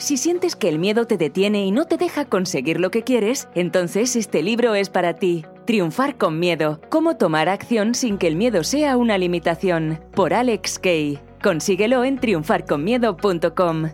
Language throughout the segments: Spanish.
Si sientes que el miedo te detiene y no te deja conseguir lo que quieres, entonces este libro es para ti. Triunfar con miedo. Cómo tomar acción sin que el miedo sea una limitación. Por Alex Kay. Consíguelo en triunfarconmiedo.com.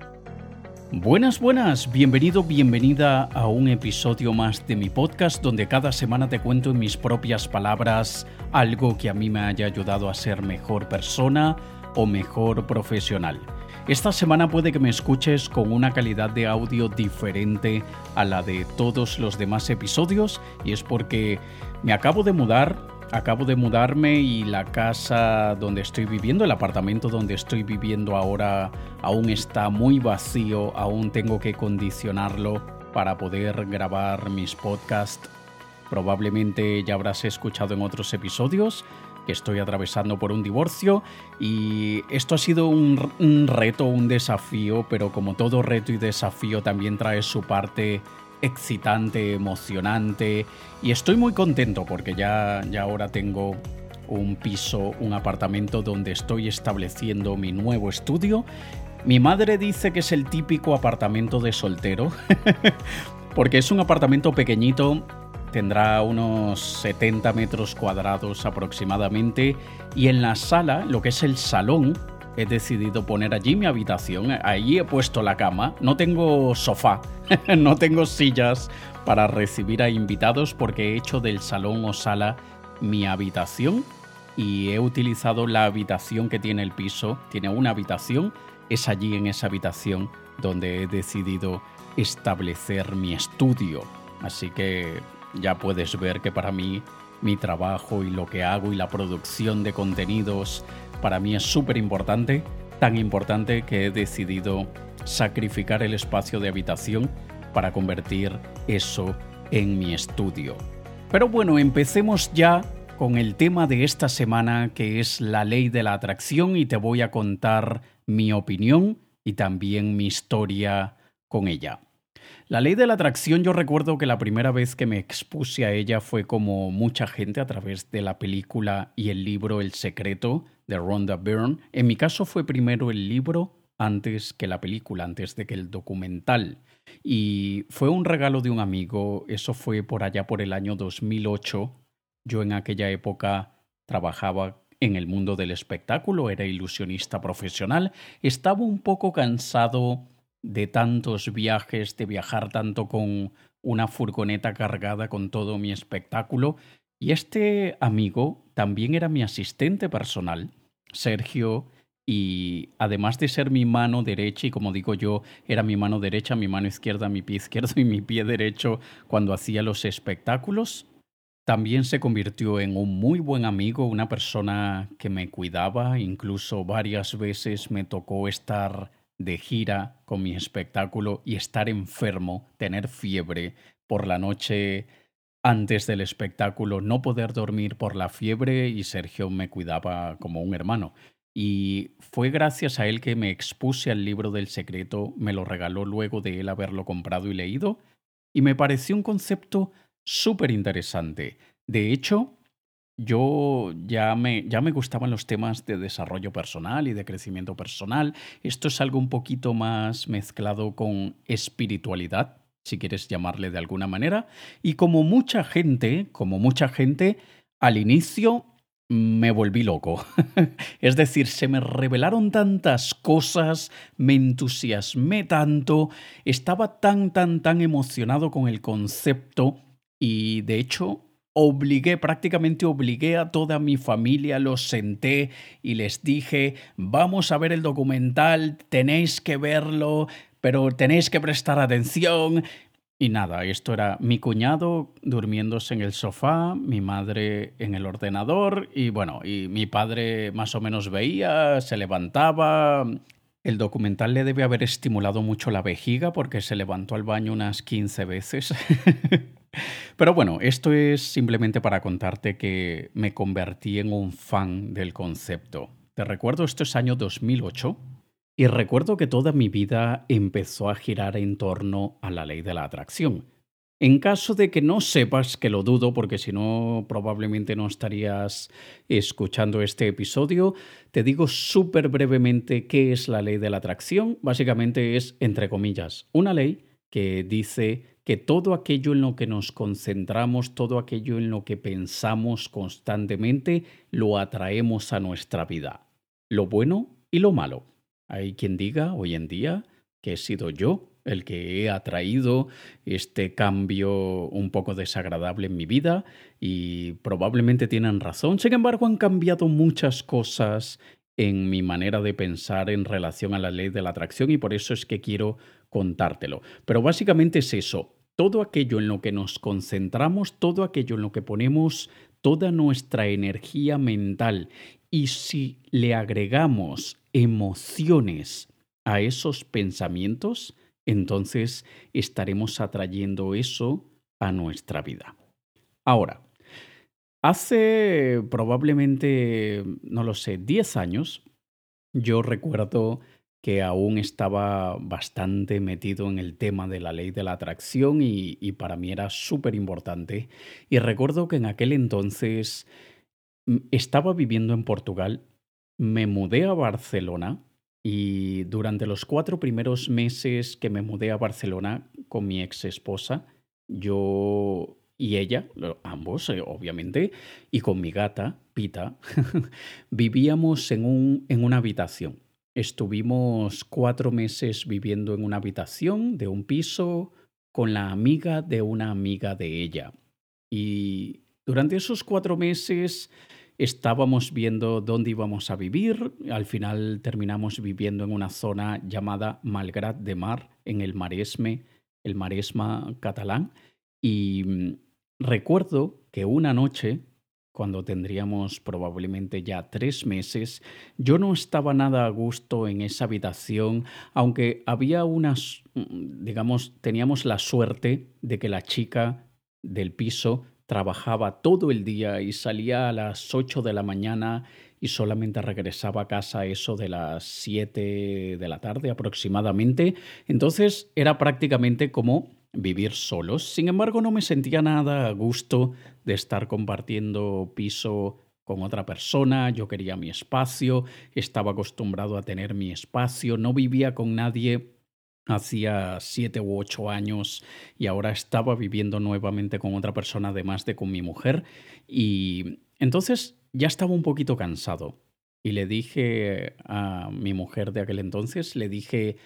Buenas, buenas, bienvenido, bienvenida a un episodio más de mi podcast donde cada semana te cuento en mis propias palabras algo que a mí me haya ayudado a ser mejor persona o mejor profesional. Esta semana puede que me escuches con una calidad de audio diferente a la de todos los demás episodios y es porque me acabo de mudar, acabo de mudarme y la casa donde estoy viviendo, el apartamento donde estoy viviendo ahora aún está muy vacío, aún tengo que condicionarlo para poder grabar mis podcasts. Probablemente ya habrás escuchado en otros episodios que estoy atravesando por un divorcio y esto ha sido un, reto, un desafío, pero como todo reto y desafío también trae su parte excitante, emocionante y estoy muy contento porque ya, ya ahora tengo un piso, un apartamento donde estoy estableciendo mi nuevo estudio. Mi madre dice que es el típico apartamento de soltero, porque es un apartamento pequeñito tendrá unos 70 metros cuadrados aproximadamente y en la sala, lo que es el salón, he decidido poner allí mi habitación. Ahí he puesto la cama. No tengo sofá, no tengo sillas para recibir a invitados porque he hecho del salón o sala mi habitación y he utilizado la habitación que tiene el piso. Tiene una habitación, es allí en esa habitación donde he decidido establecer mi estudio. Así que ya puedes ver que para mí mi trabajo y lo que hago y la producción de contenidos para mí es súper importante, tan importante que he decidido sacrificar el espacio de habitación para convertir eso en mi estudio. Pero bueno, empecemos ya con el tema de esta semana que es la ley de la atracción y te voy a contar mi opinión y también mi historia con ella. La ley de la atracción yo recuerdo que la primera vez que me expuse a ella fue como mucha gente a través de la película y el libro El secreto de Rhonda Byrne. En mi caso fue primero el libro antes que la película, antes de que el documental. Y fue un regalo de un amigo, eso fue por allá por el año 2008. Yo en aquella época trabajaba en el mundo del espectáculo, era ilusionista profesional, estaba un poco cansado de tantos viajes, de viajar tanto con una furgoneta cargada con todo mi espectáculo. Y este amigo también era mi asistente personal, Sergio, y además de ser mi mano derecha, y como digo yo, era mi mano derecha, mi mano izquierda, mi pie izquierdo y mi pie derecho cuando hacía los espectáculos, también se convirtió en un muy buen amigo, una persona que me cuidaba, incluso varias veces me tocó estar de gira con mi espectáculo y estar enfermo, tener fiebre por la noche antes del espectáculo, no poder dormir por la fiebre y Sergio me cuidaba como un hermano. Y fue gracias a él que me expuse al libro del secreto, me lo regaló luego de él haberlo comprado y leído, y me pareció un concepto súper interesante. De hecho, yo ya me, ya me gustaban los temas de desarrollo personal y de crecimiento personal. Esto es algo un poquito más mezclado con espiritualidad, si quieres llamarle de alguna manera. Y como mucha gente, como mucha gente, al inicio me volví loco. es decir, se me revelaron tantas cosas, me entusiasmé tanto, estaba tan, tan, tan emocionado con el concepto y de hecho obligué, prácticamente obligué a toda mi familia, los senté y les dije, vamos a ver el documental, tenéis que verlo, pero tenéis que prestar atención. Y nada, esto era mi cuñado durmiéndose en el sofá, mi madre en el ordenador y bueno, y mi padre más o menos veía, se levantaba. El documental le debe haber estimulado mucho la vejiga porque se levantó al baño unas 15 veces. Pero bueno, esto es simplemente para contarte que me convertí en un fan del concepto. Te recuerdo, esto es año 2008 y recuerdo que toda mi vida empezó a girar en torno a la ley de la atracción. En caso de que no sepas, que lo dudo, porque si no probablemente no estarías escuchando este episodio, te digo súper brevemente qué es la ley de la atracción. Básicamente es, entre comillas, una ley que dice que todo aquello en lo que nos concentramos, todo aquello en lo que pensamos constantemente, lo atraemos a nuestra vida. Lo bueno y lo malo. Hay quien diga hoy en día que he sido yo el que he atraído este cambio un poco desagradable en mi vida y probablemente tienen razón. Sin embargo, han cambiado muchas cosas en mi manera de pensar en relación a la ley de la atracción y por eso es que quiero contártelo. Pero básicamente es eso, todo aquello en lo que nos concentramos, todo aquello en lo que ponemos toda nuestra energía mental y si le agregamos emociones a esos pensamientos, entonces estaremos atrayendo eso a nuestra vida. Ahora, hace probablemente, no lo sé, 10 años, yo recuerdo que aún estaba bastante metido en el tema de la ley de la atracción y, para mí era súper importante. Y recuerdo que en aquel entonces mm, estaba viviendo en Portugal, me mudé a Barcelona y durante los cuatro primeros meses que me mudé a Barcelona con mi ex esposa, yo y ella, ambos eh, obviamente, y con mi gata, Pita, vivíamos en, un, en una habitación. Estuvimos cuatro meses viviendo en una habitación de un piso con la amiga de una amiga de ella. Y durante esos cuatro meses Estábamos viendo dónde íbamos a vivir. Al final terminamos viviendo en una zona llamada Malgrat de Mar, en el Maresme, el Maresma catalán. Y mm, recuerdo que una noche, cuando tendríamos probablemente ya tres meses, yo no estaba nada a gusto en esa habitación, aunque había unas, mm, digamos, teníamos la suerte de que la chica del piso trabajaba todo el día y salía a las 8 de la mañana y solamente regresaba a casa eso de las 7 de la tarde aproximadamente. Entonces era prácticamente como vivir solos. Sin embargo, no me sentía nada a gusto de estar compartiendo piso con otra persona, yo quería mi espacio, estaba acostumbrado a tener mi espacio, no vivía con nadie hacía siete u ocho años y ahora estaba viviendo nuevamente con otra persona además de con mi mujer. Y entonces ya estaba un poquito cansado y le dije a mi mujer de aquel entonces, le dije,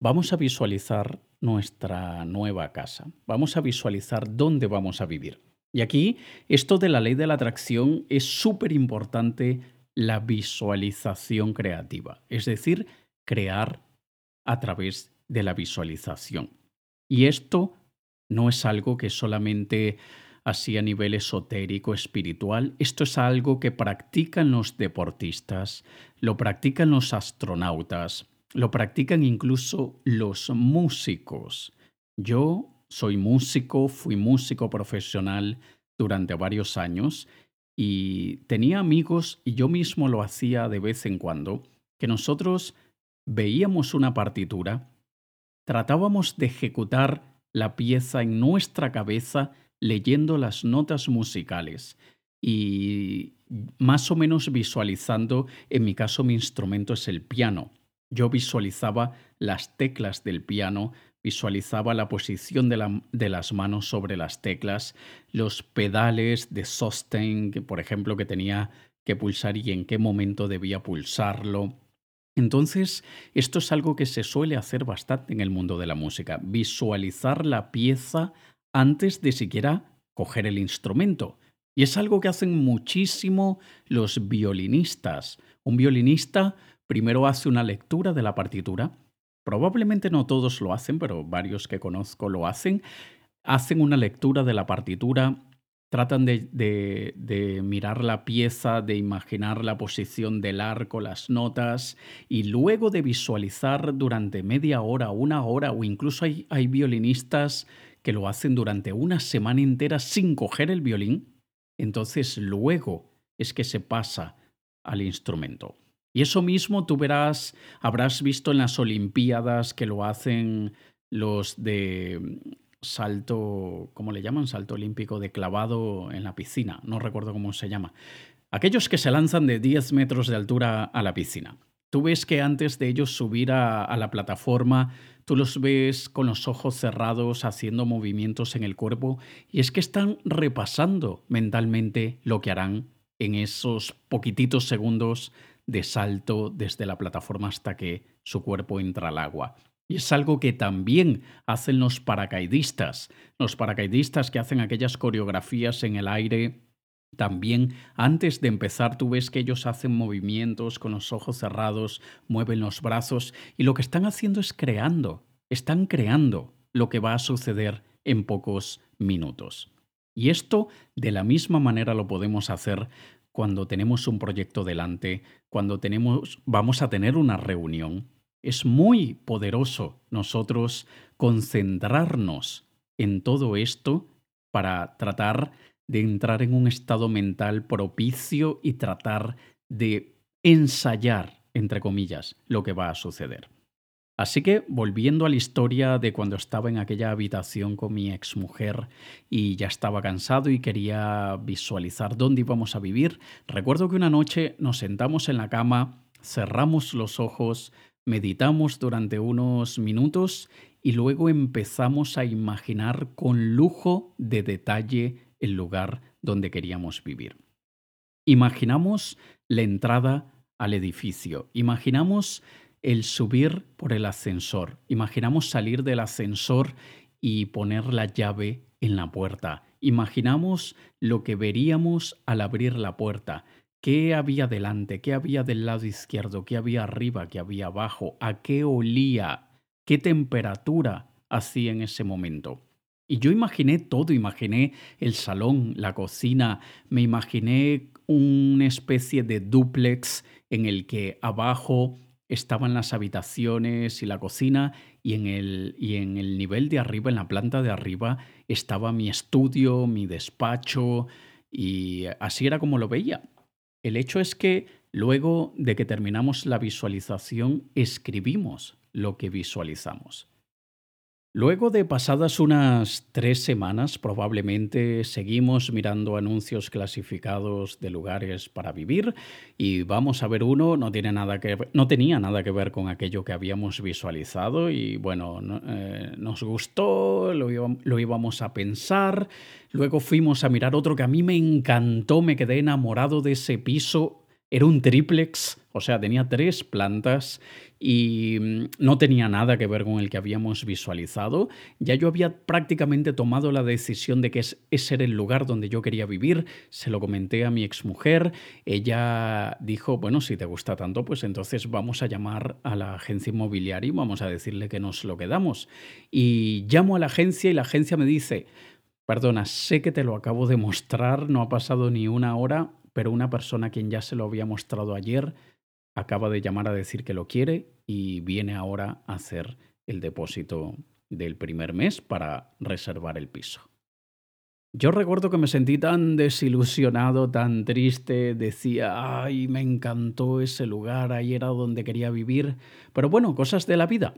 vamos a visualizar nuestra nueva casa, vamos a visualizar dónde vamos a vivir. Y aquí esto de la ley de la atracción es súper importante la visualización creativa, es decir, crear a través de la visualización. Y esto no es algo que solamente así a nivel esotérico, espiritual, esto es algo que practican los deportistas, lo practican los astronautas, lo practican incluso los músicos. Yo soy músico, fui músico profesional durante varios años y tenía amigos y yo mismo lo hacía de vez en cuando, que nosotros veíamos una partitura tratábamos de ejecutar la pieza en nuestra cabeza leyendo las notas musicales y más o menos visualizando, en mi caso mi instrumento es el piano. Yo visualizaba las teclas del piano, visualizaba la posición de, las manos sobre las teclas, los pedales de sustain, por ejemplo, que tenía que pulsar y en qué momento debía pulsarlo. Entonces, esto es algo que se suele hacer bastante en el mundo de la música, visualizar la pieza antes de siquiera coger el instrumento. Y es algo que hacen muchísimo los violinistas. Un violinista primero hace una lectura de la partitura. Probablemente no todos lo hacen, pero varios que conozco lo hacen. Hacen una lectura de la partitura, tratan de, mirar la pieza, de imaginar la posición del arco, las notas, y luego de visualizar durante media hora, una hora, o incluso hay, violinistas que lo hacen durante una semana entera sin coger el violín, entonces luego es que se pasa al instrumento. Y eso mismo tú verás, habrás visto en las Olimpiadas que lo hacen los de salto, ¿cómo le llaman? Salto olímpico de clavado en la piscina, no recuerdo cómo se llama. Aquellos que se lanzan de 10 metros de altura a la piscina. Tú ves que antes de ellos subir a, la plataforma, tú los ves con los ojos cerrados haciendo movimientos en el cuerpo y es que están repasando mentalmente lo que harán en esos poquititos segundos de salto desde la plataforma hasta que su cuerpo entra al agua. Y es algo que también hacen los paracaidistas, los paracaidistas que hacen aquellas coreografías en el aire. También antes de empezar tú ves que ellos hacen movimientos con los ojos cerrados, mueven los brazos y lo que están haciendo es creando, están creando lo que va a suceder en pocos minutos. Y esto de la misma manera lo podemos hacer cuando tenemos un proyecto delante, cuando tenemos vamos a tener una reunión, es muy poderoso nosotros concentrarnos en todo esto para tratar de entrar en un estado mental propicio y tratar de ensayar, entre comillas, lo que va a suceder. Así que, volviendo a la historia de cuando estaba en aquella habitación con mi exmujer y ya estaba cansado y quería visualizar dónde íbamos a vivir, recuerdo que una noche nos sentamos en la cama, cerramos los ojos, meditamos durante unos minutos y luego empezamos a imaginar con lujo de detalle el lugar donde queríamos vivir. Imaginamos la entrada al edificio, imaginamos el subir por el ascensor, imaginamos salir del ascensor y poner la llave en la puerta, imaginamos lo que veríamos al abrir la puerta, ¿Qué había delante? ¿Qué había del lado izquierdo? ¿Qué había arriba? ¿Qué había abajo? ¿A qué olía? ¿Qué temperatura hacía en ese momento? Y yo imaginé todo, imaginé el salón, la cocina, me imaginé una especie de dúplex en el que abajo estaban las habitaciones y la cocina y en, el, y en el nivel de arriba, en la planta de arriba, estaba mi estudio, mi despacho y así era como lo veía. El hecho es que luego de que terminamos la visualización, escribimos lo que visualizamos. Luego de pasadas unas tres semanas, probablemente seguimos mirando anuncios clasificados de lugares para vivir y vamos a ver uno, no, tiene nada que, no tenía nada que ver con aquello que habíamos visualizado y bueno, eh, nos gustó, lo íbamos a pensar. Luego fuimos a mirar otro que a mí me encantó, me quedé enamorado de ese piso era un triplex, o sea, tenía tres plantas y mm, no tenía nada que ver con el que habíamos visualizado. Ya yo había prácticamente tomado la decisión de que ese era el lugar donde yo quería vivir. Se lo comenté a mi exmujer. Ella dijo, bueno, si te gusta tanto, pues entonces vamos a llamar a la agencia inmobiliaria y vamos a decirle que nos lo quedamos. Y llamo a la agencia y la agencia me dice, perdona, sé que te lo acabo de mostrar, no ha pasado ni una hora, pero una persona a quien ya se lo había mostrado ayer acaba de llamar a decir que lo quiere y viene ahora a hacer el depósito del primer mes para reservar el piso. Yo recuerdo que me sentí tan desilusionado, tan triste, decía, ay, me encantó ese lugar, ahí era donde quería vivir, pero bueno, cosas de la vida.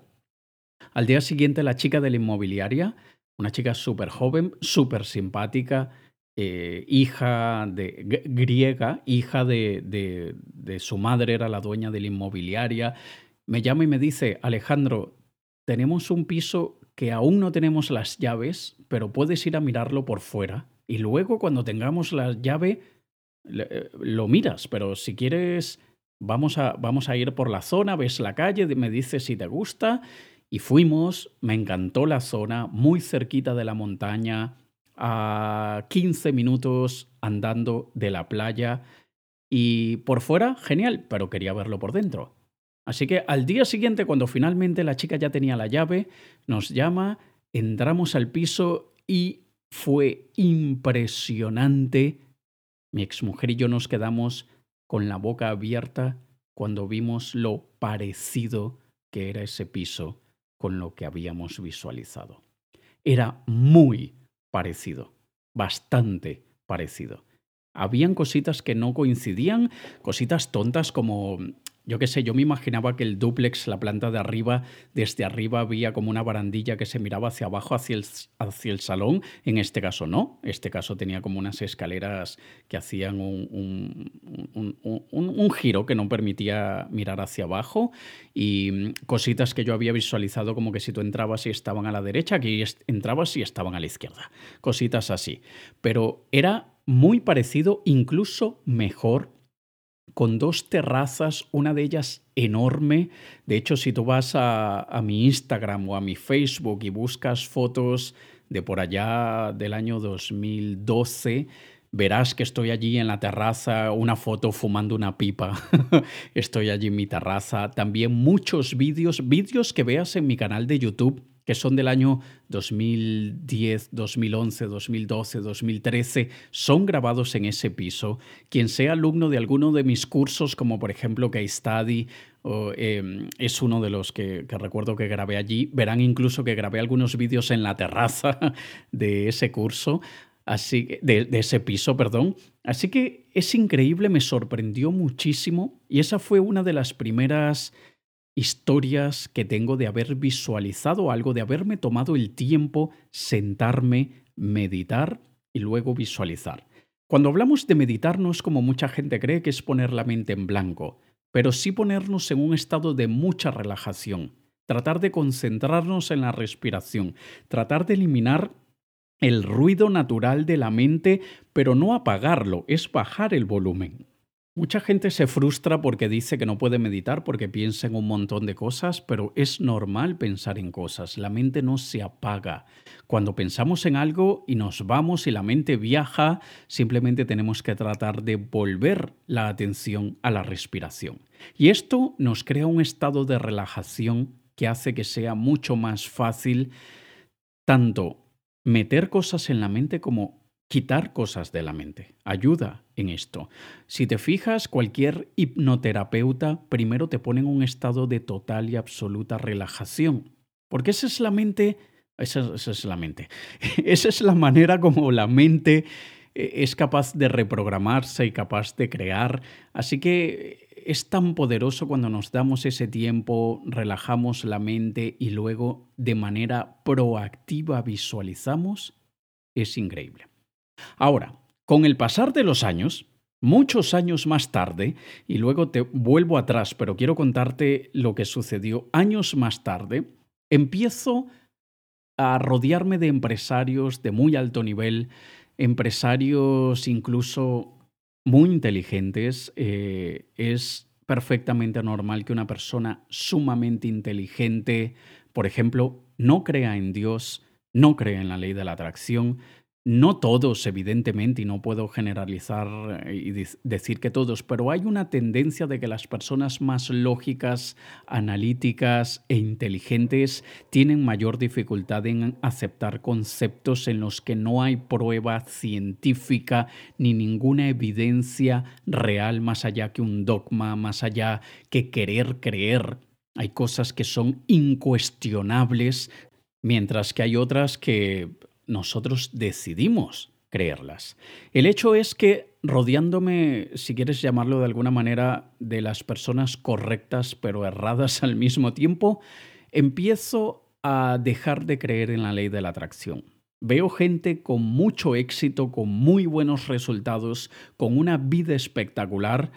Al día siguiente la chica de la inmobiliaria, una chica súper joven, súper simpática, eh, hija de, griega, hija de, de, su madre, era la dueña de la inmobiliaria, me llama y me dice, Alejandro, tenemos un piso que aún no tenemos las llaves, pero puedes ir a mirarlo por fuera. Y luego cuando tengamos la llave, eh, lo miras, pero si quieres, vamos a, vamos a ir por la zona, ves la calle, me dices si te gusta. Y fuimos, me encantó la zona, muy cerquita de la montaña, a 15 minutos andando de la playa y por fuera, genial, pero quería verlo por dentro. Así que al día siguiente, cuando finalmente la chica ya tenía la llave, nos llama, entramos al piso y fue impresionante. Mi exmujer y yo nos quedamos con la boca abierta cuando vimos lo parecido que era ese piso con lo que habíamos visualizado. Era muy, parecido, bastante parecido. Habían cositas que no coincidían, cositas tontas como yo qué sé, yo me imaginaba que el duplex, la planta de arriba, desde arriba había como una barandilla que se miraba hacia abajo, hacia el, hacia el salón. En este caso no, este caso tenía como unas escaleras que hacían un, un, giro que no permitía mirar hacia abajo y mm, cositas que yo había visualizado como que si tú entrabas y estaban a la derecha, aquí entrabas y estaban a la izquierda. Cositas así. Pero era muy parecido, incluso mejor con dos terrazas, una de ellas enorme. De hecho, si tú vas a, mi Instagram o a mi Facebook y buscas fotos de por allá del año 2012, verás que estoy allí en la terraza, una foto fumando una pipa. estoy allí en mi terraza. También muchos vídeos, vídeos que veas en mi canal de YouTube que son del año 2010, 2011, 2012, 2013, son grabados en ese piso. Quien sea alumno de alguno de mis cursos, como por ejemplo Case Study, em, es uno de los que, recuerdo que grabé allí. Verán incluso que grabé algunos vídeos en la terraza de ese curso. Así, de, de ese piso, perdón. Así que es increíble, me sorprendió muchísimo y esa fue una de las primeras historias que tengo de haber visualizado algo, de haberme tomado el tiempo, sentarme, meditar y luego visualizar. Cuando hablamos de meditar no es como mucha gente cree que es poner la mente en blanco, pero sí ponernos en un estado de mucha relajación, tratar de concentrarnos en la respiración, tratar de eliminar el ruido natural de la mente, pero no apagarlo, es bajar el volumen. Mucha gente se frustra porque dice que no puede meditar porque piensa en un montón de cosas, pero es normal pensar en cosas. La mente no se apaga. Cuando pensamos en algo y nos vamos y la mente viaja, simplemente tenemos que tratar de volver la atención a la respiración. Y esto nos crea un estado de relajación que hace que sea mucho más fácil tanto meter cosas en la mente como quitar cosas de la mente. Ayuda en esto. Si te fijas, cualquier hipnoterapeuta primero te pone en un estado de total y absoluta relajación. Porque esa es la mente, esa, es la mente. esa es la manera como la mente eh, es capaz de reprogramarse y capaz de crear. Así que es tan poderoso cuando nos damos ese tiempo, relajamos la mente y luego de manera proactiva visualizamos. Es increíble. Ahora, con el pasar de los años, muchos años más tarde, y luego te vuelvo atrás, pero quiero contarte lo que sucedió años más tarde, empiezo a rodearme de empresarios de muy alto nivel, empresarios incluso muy inteligentes. Eh, es perfectamente normal que una persona sumamente inteligente, por ejemplo, no crea en Dios, no crea en la ley de la atracción, no todos, evidentemente, y no puedo generalizar eh, y decir que todos, pero hay una tendencia de que las personas más lógicas, analíticas e inteligentes tienen mayor dificultad en aceptar conceptos en los que no hay prueba científica ni ninguna evidencia real más allá que un dogma, más allá que querer creer. Hay cosas que son incuestionables, mientras que hay otras que nosotros decidimos creerlas. El hecho es que rodeándome, si quieres llamarlo de alguna manera, de las personas correctas pero erradas al mismo tiempo, empiezo a dejar de creer en la ley de la atracción. Veo gente con mucho éxito, con muy buenos resultados, con una vida espectacular,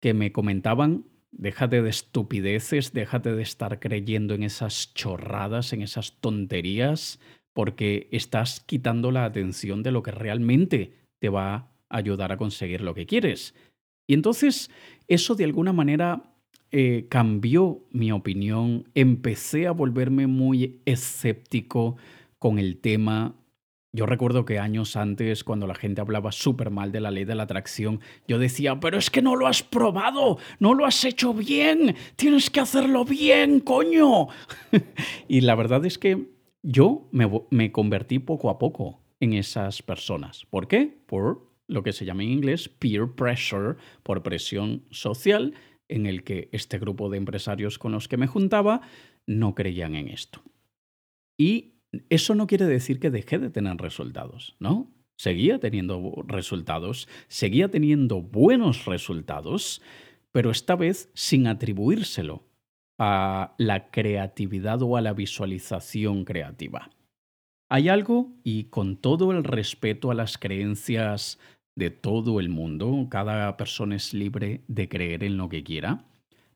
que me comentaban, déjate de estupideces, déjate de estar creyendo en esas chorradas, en esas tonterías, porque estás quitando la atención de lo que realmente te va a ayudar a conseguir lo que quieres. Y entonces eso de alguna manera eh, cambió mi opinión, empecé a volverme muy escéptico con el tema. Yo recuerdo que años antes, cuando la gente hablaba súper mal de la ley de la atracción, yo decía, pero es que no lo has probado, no lo has hecho bien, tienes que hacerlo bien, coño. y la verdad es que yo me, convertí poco a poco en esas personas. ¿Por qué? Por lo que se llama en inglés peer pressure, por presión social, en el que este grupo de empresarios con los que me juntaba no creían en esto. Y eso no quiere decir que dejé de tener resultados, ¿no? Seguía teniendo resultados, seguía teniendo buenos resultados, pero esta vez sin atribuírselo a la creatividad o a la visualización creativa. Hay algo, y con todo el respeto a las creencias de todo el mundo, cada persona es libre de creer en lo que quiera,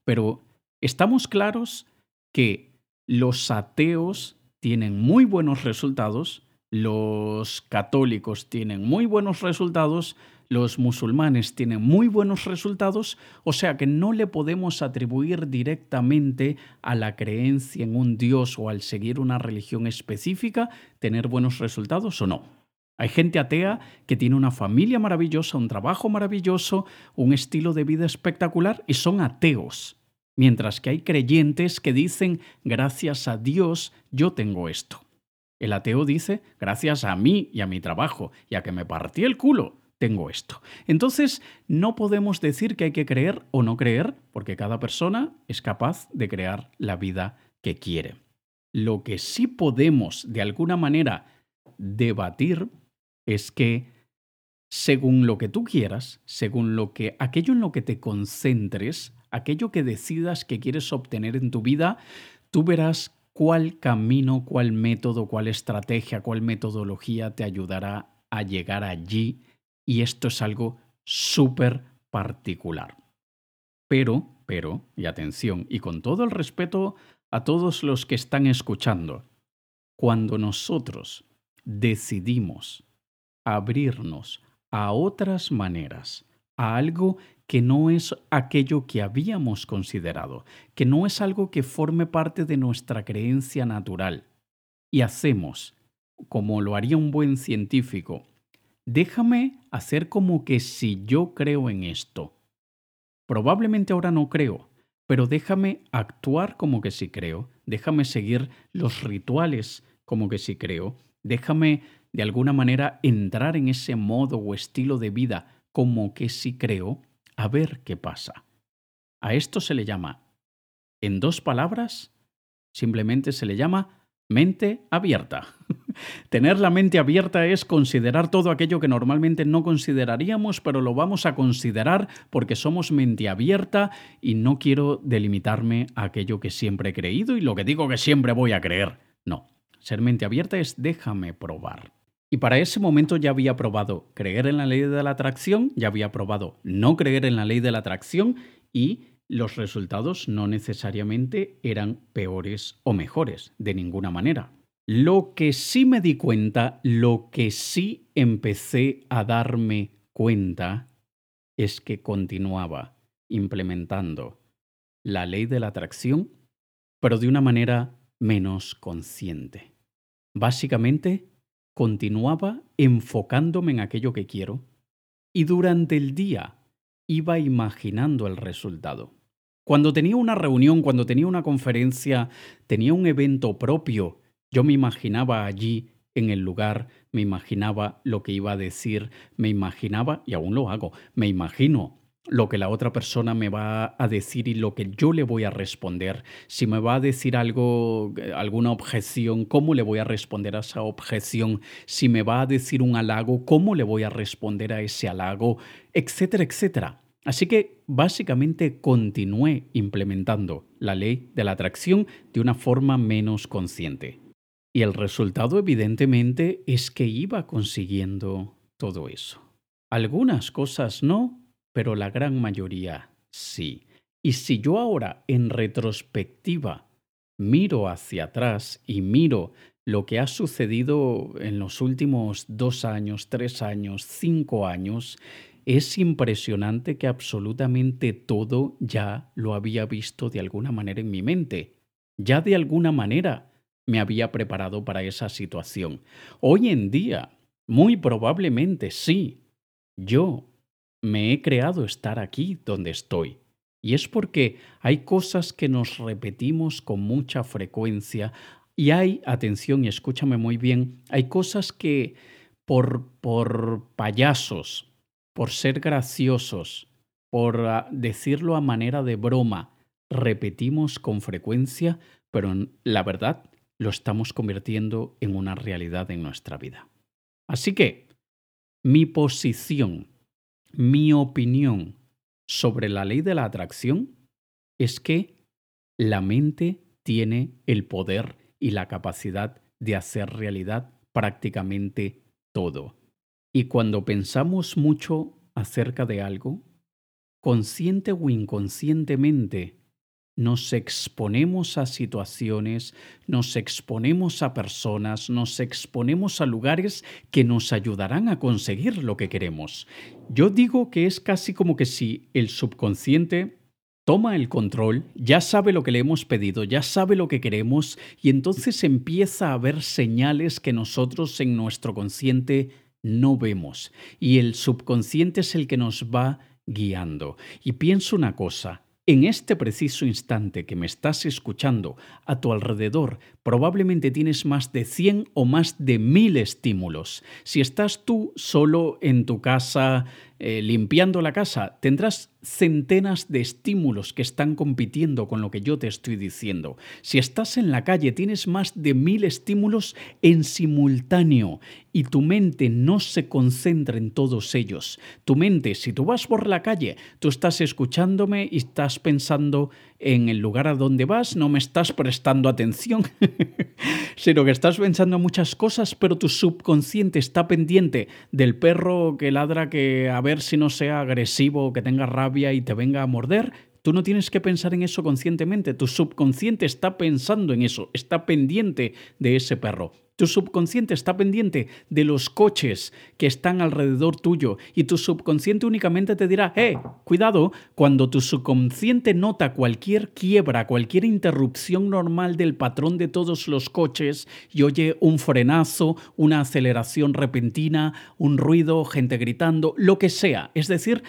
pero estamos claros que los ateos tienen muy buenos resultados, los católicos tienen muy buenos resultados, los musulmanes tienen muy buenos resultados, o sea que no le podemos atribuir directamente a la creencia en un Dios o al seguir una religión específica tener buenos resultados o no. Hay gente atea que tiene una familia maravillosa, un trabajo maravilloso, un estilo de vida espectacular y son ateos. Mientras que hay creyentes que dicen, gracias a Dios, yo tengo esto. El ateo dice, gracias a mí y a mi trabajo y a que me partí el culo, tengo esto. Entonces, no podemos decir que hay que creer o no creer, porque cada persona es capaz de crear la vida que quiere. Lo que sí podemos, de alguna manera, debatir es que según lo que tú quieras, según lo que aquello en lo que te concentres, aquello que decidas que quieres obtener en tu vida, tú verás cuál camino, cuál método, cuál estrategia, cuál metodología te ayudará a llegar allí y esto es algo súper particular. Pero, pero, y atención, y con todo el respeto a todos los que están escuchando, cuando nosotros decidimos abrirnos a otras maneras, a algo que no es aquello que habíamos considerado, que no es algo que forme parte de nuestra creencia natural, y hacemos, como lo haría un buen científico, déjame hacer como que si yo creo en esto. Probablemente ahora no creo, pero déjame actuar como que sí creo, déjame seguir los rituales como que sí creo, déjame de alguna manera entrar en ese modo o estilo de vida como que sí creo, a ver qué pasa. A esto se le llama, en dos palabras, simplemente se le llama mente abierta. Tener la mente abierta es considerar todo aquello que normalmente no consideraríamos, pero lo vamos a considerar porque somos mente abierta y no quiero delimitarme a aquello que siempre he creído y lo que digo que siempre voy a creer. No, ser mente abierta es déjame probar. Y para ese momento ya había probado creer en la ley de la atracción, ya había probado no creer en la ley de la atracción y los resultados no necesariamente eran peores o mejores, de ninguna manera. Lo que sí me di cuenta, lo que sí empecé a darme cuenta, es que continuaba implementando la ley de la atracción, pero de una manera menos consciente. Básicamente, continuaba enfocándome en aquello que quiero y durante el día iba imaginando el resultado. Cuando tenía una reunión, cuando tenía una conferencia, tenía un evento propio, yo me imaginaba allí en el lugar, me imaginaba lo que iba a decir, me imaginaba, y aún lo hago, me imagino lo que la otra persona me va a decir y lo que yo le voy a responder. Si me va a decir algo, alguna objeción, ¿cómo le voy a responder a esa objeción? Si me va a decir un halago, ¿cómo le voy a responder a ese halago? Etcétera, etcétera. Así que básicamente continué implementando la ley de la atracción de una forma menos consciente. Y el resultado evidentemente es que iba consiguiendo todo eso. Algunas cosas no, pero la gran mayoría sí. Y si yo ahora en retrospectiva miro hacia atrás y miro lo que ha sucedido en los últimos dos años, tres años, cinco años, es impresionante que absolutamente todo ya lo había visto de alguna manera en mi mente. Ya de alguna manera me había preparado para esa situación. Hoy en día, muy probablemente sí, yo me he creado estar aquí donde estoy. Y es porque hay cosas que nos repetimos con mucha frecuencia y hay, atención y escúchame muy bien, hay cosas que por, por payasos, por ser graciosos, por ah, decirlo a manera de broma, repetimos con frecuencia, pero la verdad lo estamos convirtiendo en una realidad en nuestra vida. Así que mi posición mi opinión sobre la ley de la atracción es que la mente tiene el poder y la capacidad de hacer realidad prácticamente todo. Y cuando pensamos mucho acerca de algo, consciente o inconscientemente, nos exponemos a situaciones, nos exponemos a personas, nos exponemos a lugares que nos ayudarán a conseguir lo que queremos. Yo digo que es casi como que si el subconsciente toma el control, ya sabe lo que le hemos pedido, ya sabe lo que queremos y entonces empieza a ver señales que nosotros en nuestro consciente no vemos. Y el subconsciente es el que nos va guiando. Y pienso una cosa, en este preciso instante que me estás escuchando, a tu alrededor probablemente tienes más de 100 o más de 1000 estímulos. Si estás tú solo en tu casa eh, limpiando la casa, tendrás centenas de estímulos que están compitiendo con lo que yo te estoy diciendo. Si estás en la calle, tienes más de mil estímulos en simultáneo y tu mente no se concentra en todos ellos. Tu mente, si tú vas por la calle, tú estás escuchándome y estás pensando en el lugar a donde vas, no me estás prestando atención, sino que estás pensando muchas cosas, pero tu subconsciente está pendiente del perro que ladra que a ver si no sea agresivo, que tenga rabia y te venga a morder. Tú no tienes que pensar en eso conscientemente, tu subconsciente está pensando en eso, está pendiente de ese perro. Tu subconsciente está pendiente de los coches que están alrededor tuyo y tu subconsciente únicamente te dirá, eh, cuidado, cuando tu subconsciente nota cualquier quiebra, cualquier interrupción normal del patrón de todos los coches y oye un frenazo, una aceleración repentina, un ruido, gente gritando, lo que sea. Es decir,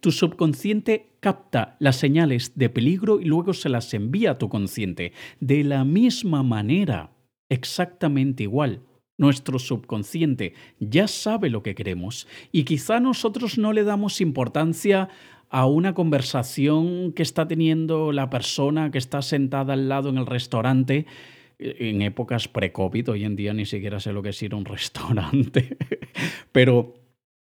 tu subconsciente capta las señales de peligro y luego se las envía a tu consciente. De la misma manera, exactamente igual. Nuestro subconsciente ya sabe lo que queremos y quizá nosotros no le damos importancia a una conversación que está teniendo la persona que está sentada al lado en el restaurante en épocas pre-COVID, hoy en día ni siquiera sé lo que es ir a un restaurante, pero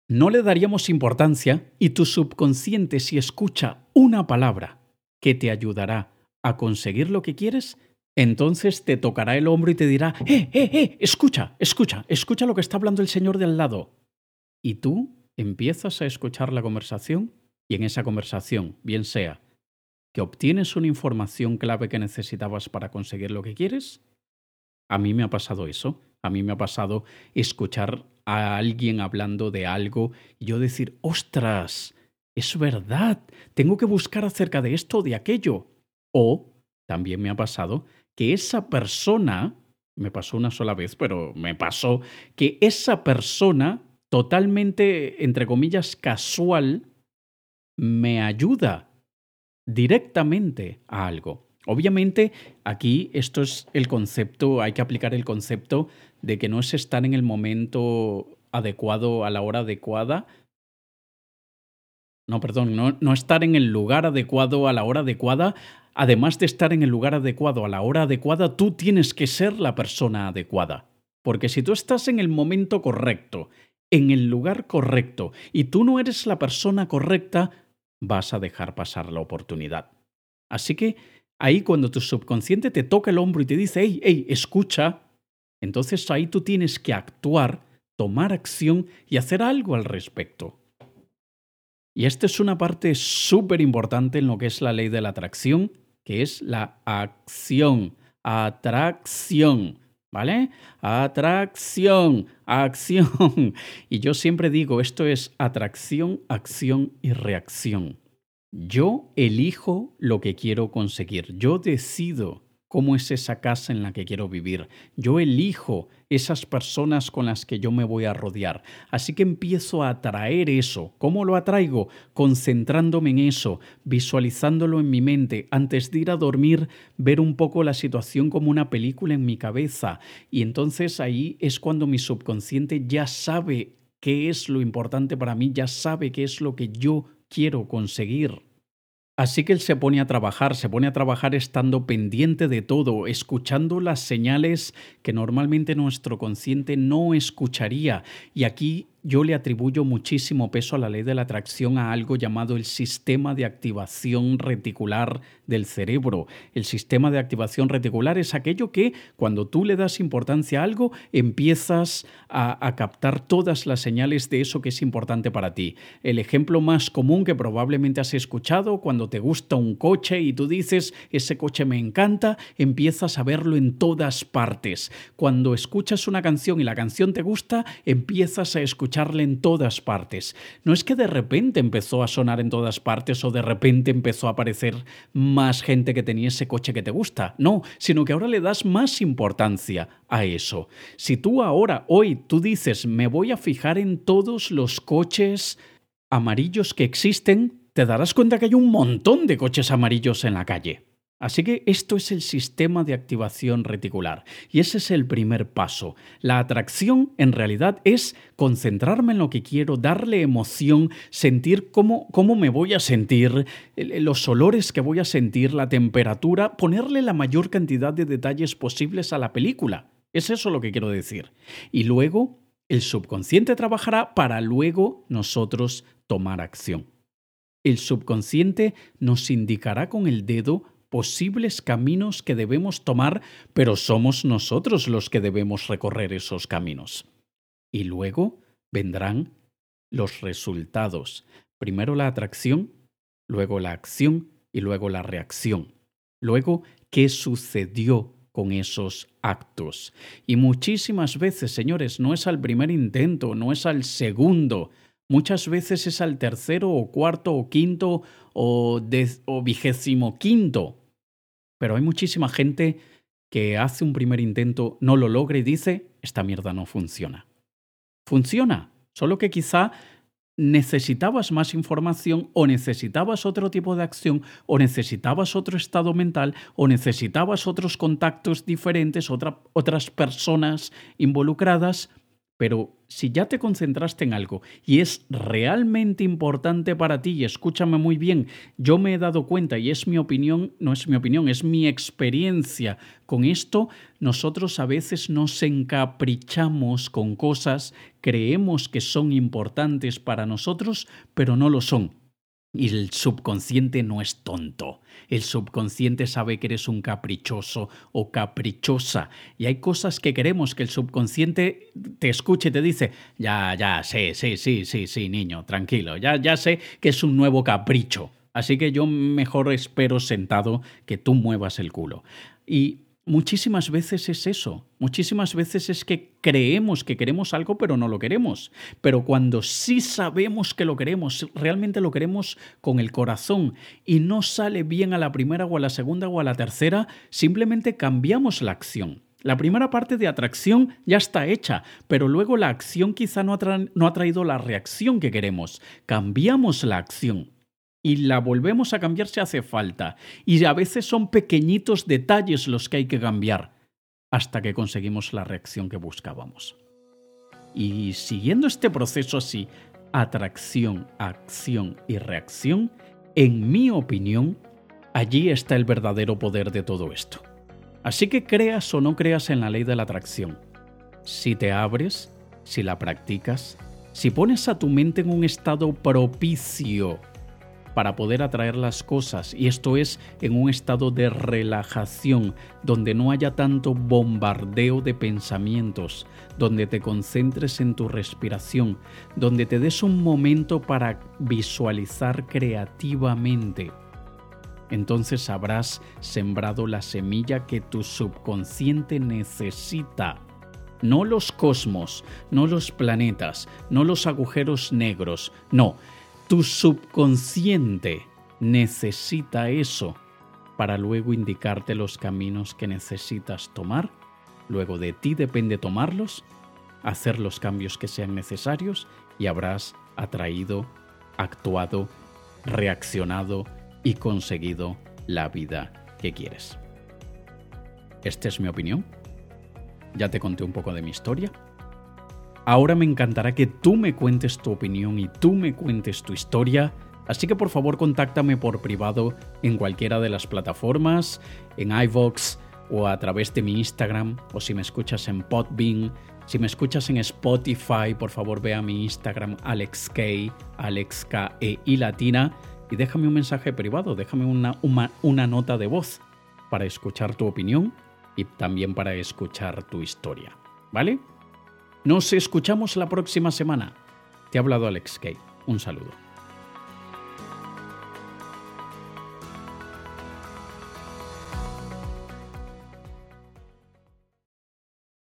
no le daríamos importancia y tu subconsciente si escucha una palabra que te ayudará a conseguir lo que quieres, entonces te tocará el hombro y te dirá, eh, eh, eh, escucha, escucha, escucha lo que está hablando el señor de al lado. Y tú empiezas a escuchar la conversación y en esa conversación, bien sea que obtienes una información clave que necesitabas para conseguir lo que quieres, a mí me ha pasado eso. A mí me ha pasado escuchar a alguien hablando de algo y yo decir, ostras, es verdad, tengo que buscar acerca de esto o de aquello. O también me ha pasado que esa persona, me pasó una sola vez, pero me pasó, que esa persona totalmente, entre comillas, casual, me ayuda directamente a algo. Obviamente, aquí esto es el concepto, hay que aplicar el concepto de que no es estar en el momento adecuado a la hora adecuada. No, perdón, no, no estar en el lugar adecuado a la hora adecuada, además de estar en el lugar adecuado a la hora adecuada, tú tienes que ser la persona adecuada. Porque si tú estás en el momento correcto, en el lugar correcto, y tú no eres la persona correcta, vas a dejar pasar la oportunidad. Así que ahí cuando tu subconsciente te toca el hombro y te dice, hey, hey, escucha, entonces ahí tú tienes que actuar, tomar acción y hacer algo al respecto. Y esta es una parte súper importante en lo que es la ley de la atracción que es la acción. Atracción. ¿Vale? Atracción, acción. Y yo siempre digo, esto es atracción, acción y reacción. Yo elijo lo que quiero conseguir. Yo decido cómo es esa casa en la que quiero vivir. Yo elijo esas personas con las que yo me voy a rodear. Así que empiezo a atraer eso. ¿Cómo lo atraigo? Concentrándome en eso, visualizándolo en mi mente. Antes de ir a dormir, ver un poco la situación como una película en mi cabeza. Y entonces ahí es cuando mi subconsciente ya sabe qué es lo importante para mí, ya sabe qué es lo que yo quiero conseguir. Así que él se pone a trabajar, se pone a trabajar estando pendiente de todo, escuchando las señales que normalmente nuestro consciente no escucharía. Y aquí yo le atribuyo muchísimo peso a la ley de la atracción a algo llamado el sistema de activación reticular del cerebro. El sistema de activación reticular es aquello que cuando tú le das importancia a algo empiezas a, captar todas las señales de eso que es importante para ti. El ejemplo más común que probablemente has escuchado cuando te gusta un coche y tú dices ese coche me encanta, empiezas a verlo en todas partes. Cuando escuchas una canción y la canción te gusta, empiezas a en todas partes. No es que de repente empezó a sonar en todas partes o de repente empezó a aparecer más gente que tenía ese coche que te gusta. No, sino que ahora le das más importancia a eso. Si tú ahora, hoy, tú dices, me voy a fijar en todos los coches amarillos que existen, te darás cuenta que hay un montón de coches amarillos en la calle. Así que esto es el sistema de activación reticular y ese es el primer paso. La atracción en realidad es concentrarme en lo que quiero, darle emoción, sentir cómo, cómo me voy a sentir, los olores que voy a sentir, la temperatura, ponerle la mayor cantidad de detalles posibles a la película. Es eso lo que quiero decir. Y luego el subconsciente trabajará para luego nosotros tomar acción. El subconsciente nos indicará con el dedo posibles caminos que debemos tomar, pero somos nosotros los que debemos recorrer esos caminos. Y luego vendrán los resultados. Primero la atracción, luego la acción y luego la reacción. Luego, ¿qué sucedió con esos actos? Y muchísimas veces, señores, no es al primer intento, no es al segundo, Muchas veces es al tercero o cuarto o quinto o, o vigésimo quinto. Pero hay muchísima gente que hace un primer intento, no lo logra y dice, esta mierda no funciona. Funciona, solo que quizá necesitabas más información o necesitabas otro tipo de acción o necesitabas otro estado mental o necesitabas otros contactos diferentes, otras personas involucradas pero si ya te concentraste en algo y es realmente importante para ti, y escúchame muy bien, yo me he dado cuenta y es mi opinión, no es mi opinión, es mi experiencia con esto, nosotros a veces nos encaprichamos con cosas, creemos que son importantes para nosotros, pero no lo son. Y el subconsciente no es tonto. El subconsciente sabe que eres un caprichoso o caprichosa. Y hay cosas que queremos que el subconsciente te escuche y te dice, ya, ya, sí, sí, sí, sí, sí, niño, tranquilo, ya, ya sé que es un nuevo capricho. Así que yo mejor espero sentado que tú muevas el culo. Y Muchísimas veces es eso, muchísimas veces es que creemos que queremos algo pero no lo queremos, pero cuando sí sabemos que lo queremos, realmente lo queremos con el corazón y no sale bien a la primera o a la segunda o a la tercera, simplemente cambiamos la acción. La primera parte de atracción ya está hecha, pero luego la acción quizá no ha, traído la reacción que queremos. Cambiamos la acción y la volvemos a cambiar si hace falta. Y a veces son pequeñitos detalles los que hay que cambiar hasta que conseguimos la reacción que buscábamos. Y siguiendo este proceso así, atracción, acción y reacción, en mi opinión, allí está el verdadero poder de todo esto. Así que creas o no creas en la ley de la atracción, si te abres, si la practicas, si pones a tu mente en un estado propicio para poder atraer las cosas y esto es en un estado de relajación donde no haya tanto bombardeo de pensamientos, donde te concentres en tu respiración, donde te des un momento para visualizar creativamente. Entonces habrás sembrado la semilla que tu subconsciente necesita no los cosmos, no los planetas, no los agujeros negros, no, tu subconsciente necesita eso para luego indicarte los caminos que necesitas tomar. Luego de ti depende tomarlos, hacer los cambios que sean necesarios y habrás atraído, actuado, reaccionado y conseguido la vida que quieres. Esta es mi opinión. Ya te conté un poco de mi historia. Ahora me encantará que tú me cuentes tu opinión y tú me cuentes tu historia. Así que por favor contáctame por privado en cualquiera de las plataformas, en iVox, o a través de mi Instagram o si me escuchas en Podbean, si me escuchas en Spotify, por favor ve a mi Instagram AlexK, AlexKE y latina y déjame un mensaje privado, déjame una, una nota de voz para escuchar tu opinión y también para escuchar tu historia. ¿Vale? Nos escuchamos la próxima semana. Te ha hablado Alex Kay. Un saludo.